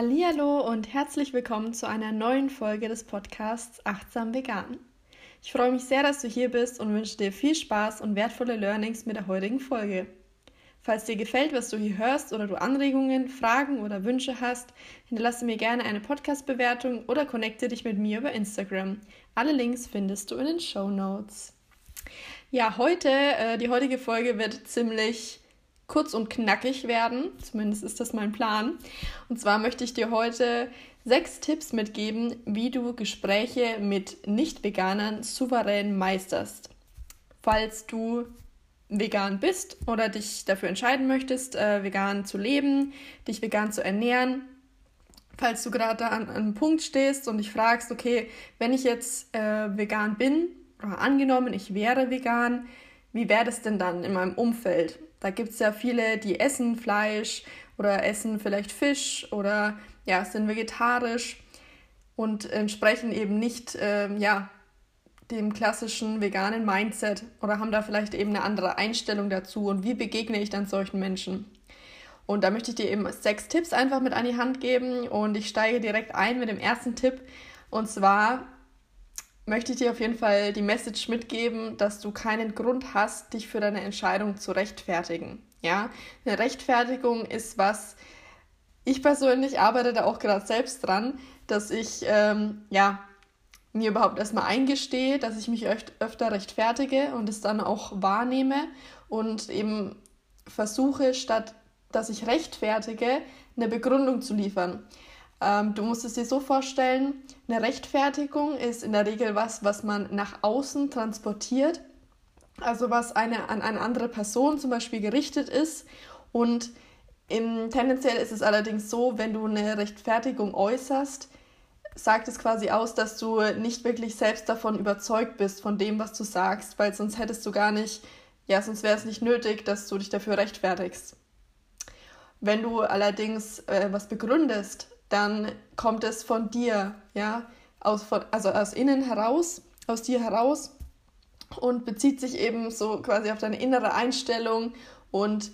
Hallo und herzlich willkommen zu einer neuen Folge des Podcasts Achtsam Vegan. Ich freue mich sehr, dass du hier bist und wünsche dir viel Spaß und wertvolle Learnings mit der heutigen Folge. Falls dir gefällt, was du hier hörst oder du Anregungen, Fragen oder Wünsche hast, hinterlasse mir gerne eine Podcast-Bewertung oder connecte dich mit mir über Instagram. Alle Links findest du in den Show Notes. Ja, heute, äh, die heutige Folge wird ziemlich kurz und knackig werden. Zumindest ist das mein Plan. Und zwar möchte ich dir heute sechs Tipps mitgeben, wie du Gespräche mit Nicht-Veganern souverän meisterst. Falls du vegan bist oder dich dafür entscheiden möchtest, äh, vegan zu leben, dich vegan zu ernähren, falls du gerade an, an einem Punkt stehst und dich fragst, okay, wenn ich jetzt äh, vegan bin, oder angenommen, ich wäre vegan, wie wäre das denn dann in meinem Umfeld? Da gibt es ja viele, die essen Fleisch oder essen vielleicht Fisch oder ja, sind vegetarisch und entsprechen eben nicht ähm, ja, dem klassischen veganen Mindset oder haben da vielleicht eben eine andere Einstellung dazu. Und wie begegne ich dann solchen Menschen? Und da möchte ich dir eben sechs Tipps einfach mit an die Hand geben. Und ich steige direkt ein mit dem ersten Tipp. Und zwar möchte ich dir auf jeden Fall die Message mitgeben, dass du keinen Grund hast, dich für deine Entscheidung zu rechtfertigen. Ja, eine Rechtfertigung ist was, ich persönlich arbeite da auch gerade selbst dran, dass ich ähm, ja mir überhaupt erstmal eingestehe, dass ich mich öf öfter rechtfertige und es dann auch wahrnehme und eben versuche, statt dass ich rechtfertige, eine Begründung zu liefern. Ähm, du musst es dir so vorstellen, eine Rechtfertigung ist in der Regel was, was man nach außen transportiert, also was eine, an eine andere Person zum Beispiel gerichtet ist. Und im, tendenziell ist es allerdings so, wenn du eine Rechtfertigung äußerst, sagt es quasi aus, dass du nicht wirklich selbst davon überzeugt bist, von dem, was du sagst, weil sonst hättest du gar nicht, ja, sonst wäre es nicht nötig, dass du dich dafür rechtfertigst. Wenn du allerdings äh, was begründest, dann kommt es von dir, ja, aus, von, also aus innen heraus, aus dir heraus und bezieht sich eben so quasi auf deine innere Einstellung und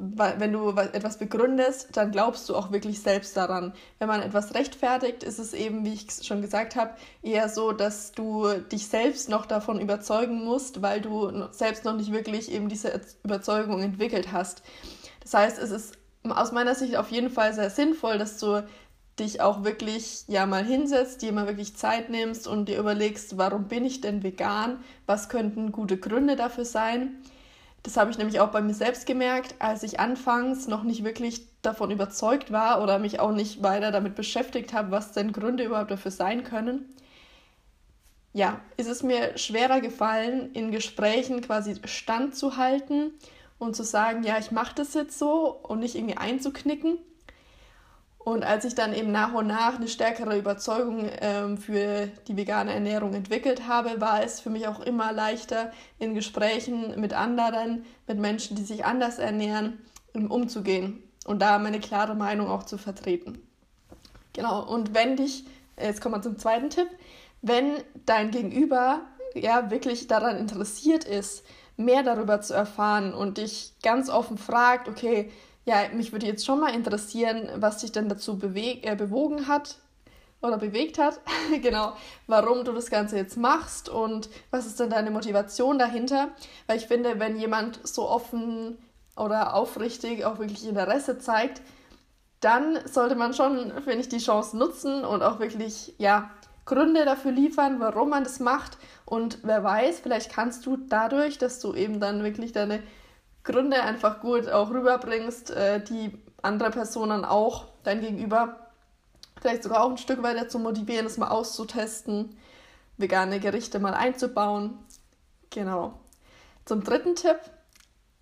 wenn du etwas begründest, dann glaubst du auch wirklich selbst daran. Wenn man etwas rechtfertigt, ist es eben, wie ich schon gesagt habe, eher so, dass du dich selbst noch davon überzeugen musst, weil du selbst noch nicht wirklich eben diese Überzeugung entwickelt hast. Das heißt, es ist aus meiner Sicht auf jeden Fall sehr sinnvoll, dass du dich auch wirklich ja mal hinsetzt, dir mal wirklich Zeit nimmst und dir überlegst, warum bin ich denn vegan? Was könnten gute Gründe dafür sein? Das habe ich nämlich auch bei mir selbst gemerkt, als ich anfangs noch nicht wirklich davon überzeugt war oder mich auch nicht weiter damit beschäftigt habe, was denn Gründe überhaupt dafür sein können. Ja, ist es mir schwerer gefallen, in Gesprächen quasi standzuhalten und zu sagen, ja, ich mache das jetzt so und nicht irgendwie einzuknicken und als ich dann eben nach und nach eine stärkere Überzeugung ähm, für die vegane Ernährung entwickelt habe, war es für mich auch immer leichter, in Gesprächen mit anderen, mit Menschen, die sich anders ernähren, umzugehen und da meine klare Meinung auch zu vertreten. Genau, und wenn dich, jetzt kommen wir zum zweiten Tipp, wenn dein Gegenüber ja wirklich daran interessiert ist, mehr darüber zu erfahren und dich ganz offen fragt, okay, ja, mich würde jetzt schon mal interessieren, was dich denn dazu beweg äh, bewogen hat oder bewegt hat. genau, warum du das Ganze jetzt machst und was ist denn deine Motivation dahinter? Weil ich finde, wenn jemand so offen oder aufrichtig auch wirklich Interesse zeigt, dann sollte man schon, finde ich, die Chance nutzen und auch wirklich, ja, Gründe dafür liefern, warum man das macht. Und wer weiß, vielleicht kannst du dadurch, dass du eben dann wirklich deine Gründe einfach gut auch rüberbringst, äh, die andere Personen auch dein Gegenüber vielleicht sogar auch ein Stück weiter zu motivieren, es mal auszutesten, vegane Gerichte mal einzubauen. Genau. Zum dritten Tipp,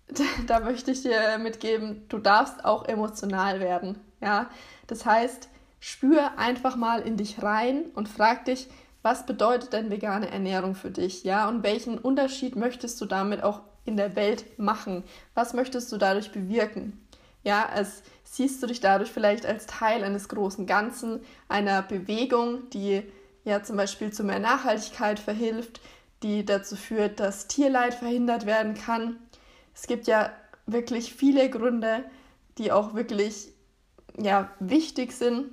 da möchte ich dir mitgeben, du darfst auch emotional werden. Ja, das heißt, spür einfach mal in dich rein und frag dich, was bedeutet denn vegane Ernährung für dich? Ja, und welchen Unterschied möchtest du damit auch in der Welt machen? Was möchtest du dadurch bewirken? Ja, als siehst du dich dadurch vielleicht als Teil eines großen Ganzen, einer Bewegung, die ja zum Beispiel zu mehr Nachhaltigkeit verhilft, die dazu führt, dass Tierleid verhindert werden kann. Es gibt ja wirklich viele Gründe, die auch wirklich ja, wichtig sind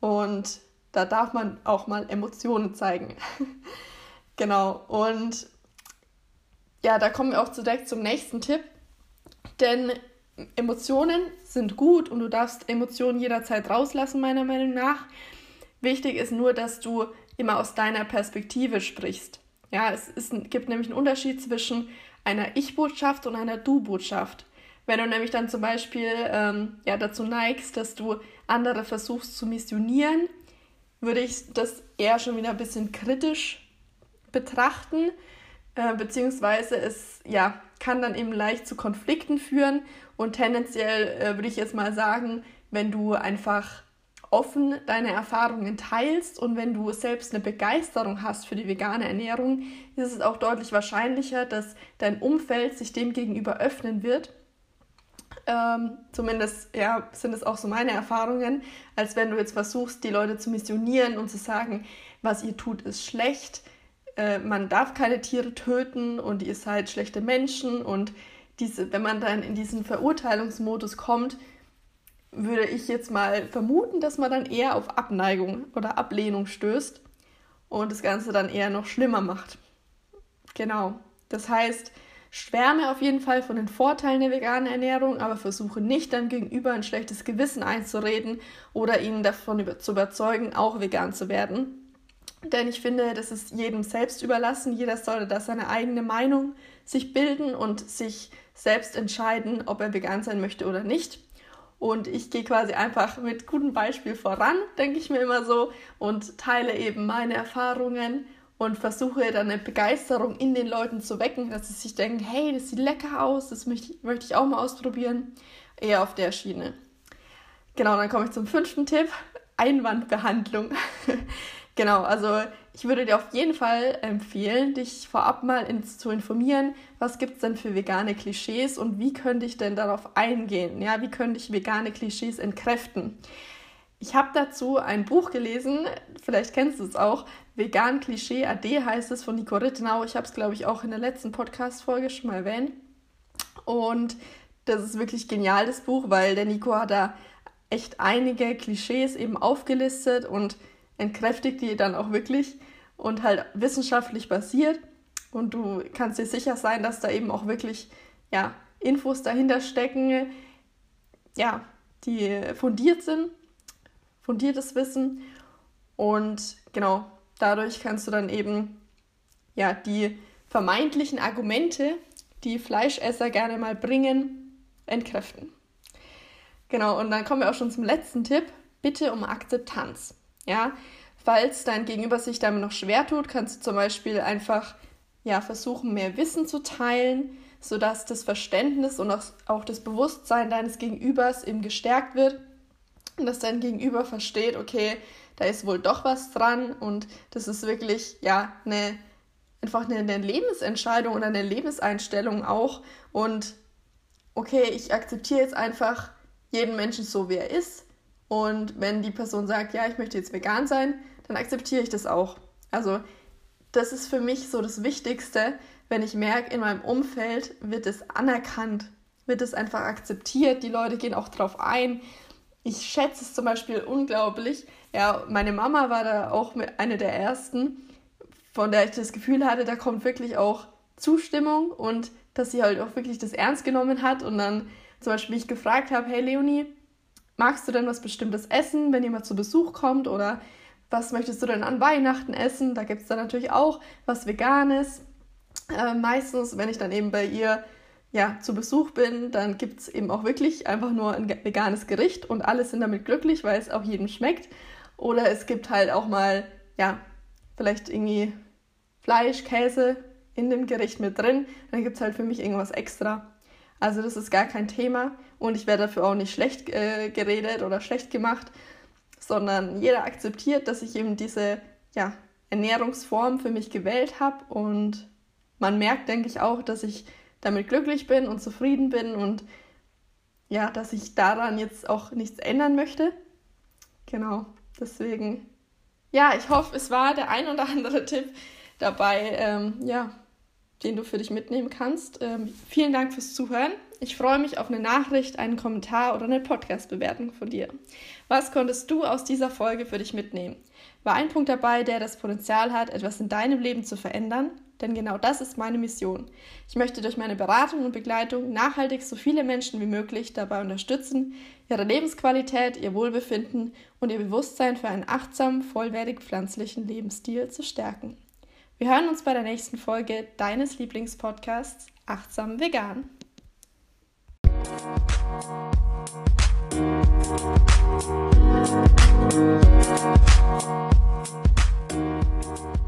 Und da darf man auch mal Emotionen zeigen. genau. Und ja, da kommen wir auch direkt zum nächsten Tipp. Denn Emotionen sind gut und du darfst Emotionen jederzeit rauslassen, meiner Meinung nach. Wichtig ist nur, dass du immer aus deiner Perspektive sprichst. Ja, es ist, gibt nämlich einen Unterschied zwischen einer Ich-Botschaft und einer Du-Botschaft. Wenn du nämlich dann zum Beispiel ähm, ja, dazu neigst, dass du andere versuchst zu missionieren, würde ich das eher schon wieder ein bisschen kritisch betrachten, äh, beziehungsweise es ja, kann dann eben leicht zu Konflikten führen und tendenziell äh, würde ich jetzt mal sagen, wenn du einfach offen deine Erfahrungen teilst und wenn du selbst eine Begeisterung hast für die vegane Ernährung, ist es auch deutlich wahrscheinlicher, dass dein Umfeld sich dem gegenüber öffnen wird. Ähm, zumindest ja, sind es auch so meine Erfahrungen, als wenn du jetzt versuchst, die Leute zu missionieren und zu sagen, was ihr tut, ist schlecht, äh, man darf keine Tiere töten und ihr seid schlechte Menschen und diese, wenn man dann in diesen Verurteilungsmodus kommt, würde ich jetzt mal vermuten, dass man dann eher auf Abneigung oder Ablehnung stößt und das Ganze dann eher noch schlimmer macht. Genau. Das heißt, schwärme auf jeden Fall von den Vorteilen der veganen Ernährung, aber versuche nicht deinem Gegenüber ein schlechtes Gewissen einzureden oder ihn davon zu überzeugen, auch vegan zu werden. Denn ich finde, das ist jedem selbst überlassen. Jeder sollte da seine eigene Meinung sich bilden und sich selbst entscheiden, ob er vegan sein möchte oder nicht. Und ich gehe quasi einfach mit gutem Beispiel voran, denke ich mir immer so, und teile eben meine Erfahrungen und versuche dann eine Begeisterung in den Leuten zu wecken, dass sie sich denken, hey, das sieht lecker aus, das möchte, möchte ich auch mal ausprobieren. Eher auf der Schiene. Genau, dann komme ich zum fünften Tipp, Einwandbehandlung. genau, also ich würde dir auf jeden Fall empfehlen, dich vorab mal ins, zu informieren, was gibt es denn für vegane Klischees und wie könnte ich denn darauf eingehen? Ja, wie könnte ich vegane Klischees entkräften? Ich habe dazu ein Buch gelesen, vielleicht kennst du es auch, Vegan Klischee AD heißt es von Nico Rittenau. Ich habe es, glaube ich, auch in der letzten Podcast-Folge schon mal erwähnt. Und das ist wirklich genial, das Buch, weil der Nico hat da echt einige Klischees eben aufgelistet und entkräftigt die dann auch wirklich und halt wissenschaftlich basiert. Und du kannst dir sicher sein, dass da eben auch wirklich ja, Infos dahinter stecken, ja, die fundiert sind, fundiertes Wissen. Und genau, dadurch kannst du dann eben ja, die vermeintlichen Argumente, die Fleischesser gerne mal bringen, entkräften. Genau, und dann kommen wir auch schon zum letzten Tipp. Bitte um Akzeptanz. Ja, Falls dein Gegenüber sich damit noch schwer tut, kannst du zum Beispiel einfach ja, versuchen, mehr Wissen zu teilen, sodass das Verständnis und auch das Bewusstsein deines Gegenübers eben gestärkt wird und dass dein Gegenüber versteht, okay, da ist wohl doch was dran und das ist wirklich ja eine einfach eine, eine Lebensentscheidung oder eine Lebenseinstellung auch und okay, ich akzeptiere jetzt einfach jeden Menschen so, wie er ist und wenn die Person sagt, ja, ich möchte jetzt vegan sein, dann akzeptiere ich das auch. Also das ist für mich so das Wichtigste, wenn ich merke, in meinem Umfeld wird es anerkannt, wird es einfach akzeptiert, die Leute gehen auch drauf ein. Ich schätze es zum Beispiel unglaublich. Ja, meine Mama war da auch eine der ersten, von der ich das Gefühl hatte, da kommt wirklich auch Zustimmung und dass sie halt auch wirklich das ernst genommen hat und dann zum Beispiel mich gefragt habe, hey Leonie, magst du denn was Bestimmtes essen, wenn jemand zu Besuch kommt oder was möchtest du denn an Weihnachten essen? Da gibt es dann natürlich auch was Veganes. Äh, meistens, wenn ich dann eben bei ihr ja, zu Besuch bin, dann gibt es eben auch wirklich einfach nur ein veganes Gericht und alle sind damit glücklich, weil es auch jedem schmeckt. Oder es gibt halt auch mal, ja, vielleicht irgendwie Fleisch, Käse in dem Gericht mit drin. Dann gibt es halt für mich irgendwas extra. Also das ist gar kein Thema. Und ich werde dafür auch nicht schlecht äh, geredet oder schlecht gemacht, sondern jeder akzeptiert, dass ich eben diese ja, Ernährungsform für mich gewählt habe. Und man merkt, denke ich, auch, dass ich damit glücklich bin und zufrieden bin und ja, dass ich daran jetzt auch nichts ändern möchte. Genau, deswegen, ja, ich hoffe, es war der ein oder andere Tipp dabei, ähm, ja, den du für dich mitnehmen kannst. Ähm, vielen Dank fürs Zuhören. Ich freue mich auf eine Nachricht, einen Kommentar oder eine Podcast-Bewertung von dir. Was konntest du aus dieser Folge für dich mitnehmen? War ein Punkt dabei, der das Potenzial hat, etwas in deinem Leben zu verändern? Denn genau das ist meine Mission. Ich möchte durch meine Beratung und Begleitung nachhaltig so viele Menschen wie möglich dabei unterstützen, ihre Lebensqualität, ihr Wohlbefinden und ihr Bewusstsein für einen achtsamen, vollwertig pflanzlichen Lebensstil zu stärken. Wir hören uns bei der nächsten Folge deines Lieblingspodcasts Achtsam Vegan. Thank you.